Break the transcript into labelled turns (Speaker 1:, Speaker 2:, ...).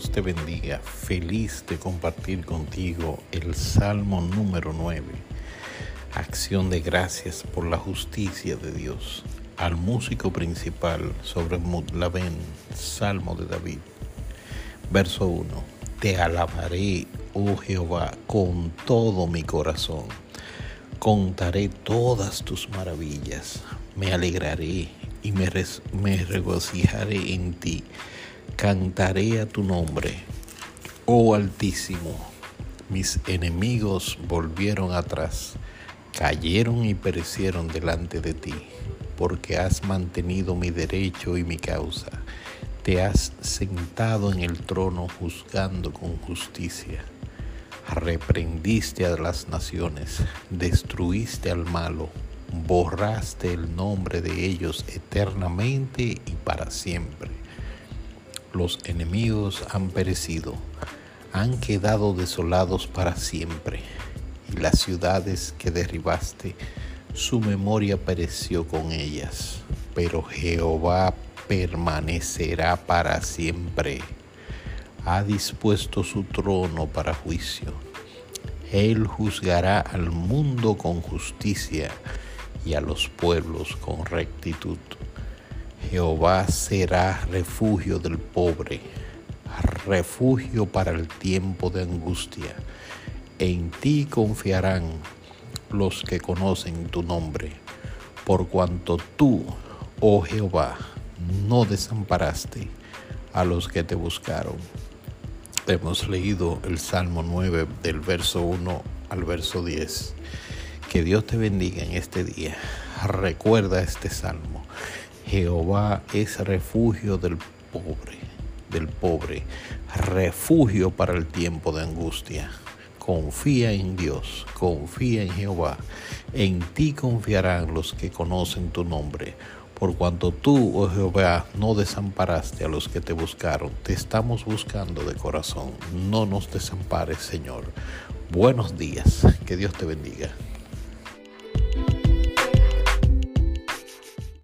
Speaker 1: Dios te bendiga, feliz de compartir contigo el Salmo número 9. Acción de gracias por la justicia de Dios. Al músico principal sobre Mutlaben, Salmo de David. Verso 1. Te alabaré, oh Jehová, con todo mi corazón. Contaré todas tus maravillas. Me alegraré y me, me regocijaré en ti cantaré a tu nombre, oh Altísimo. Mis enemigos volvieron atrás, cayeron y perecieron delante de ti, porque has mantenido mi derecho y mi causa. Te has sentado en el trono juzgando con justicia. Reprendiste a las naciones, destruiste al malo, borraste el nombre de ellos eternamente y para siempre los enemigos han perecido, han quedado desolados para siempre, y las ciudades que derribaste, su memoria pereció con ellas, pero Jehová permanecerá para siempre. Ha dispuesto su trono para juicio. Él juzgará al mundo con justicia y a los pueblos con rectitud. Jehová será refugio del pobre, refugio para el tiempo de angustia. En ti confiarán los que conocen tu nombre, por cuanto tú, oh Jehová, no desamparaste a los que te buscaron. Hemos leído el Salmo 9 del verso 1 al verso 10. Que Dios te bendiga en este día. Recuerda este salmo Jehová es refugio del pobre, del pobre, refugio para el tiempo de angustia. Confía en Dios, confía en Jehová. En ti confiarán los que conocen tu nombre. Por cuanto tú, oh Jehová, no desamparaste a los que te buscaron, te estamos buscando de corazón. No nos desampares, Señor. Buenos días, que Dios te bendiga.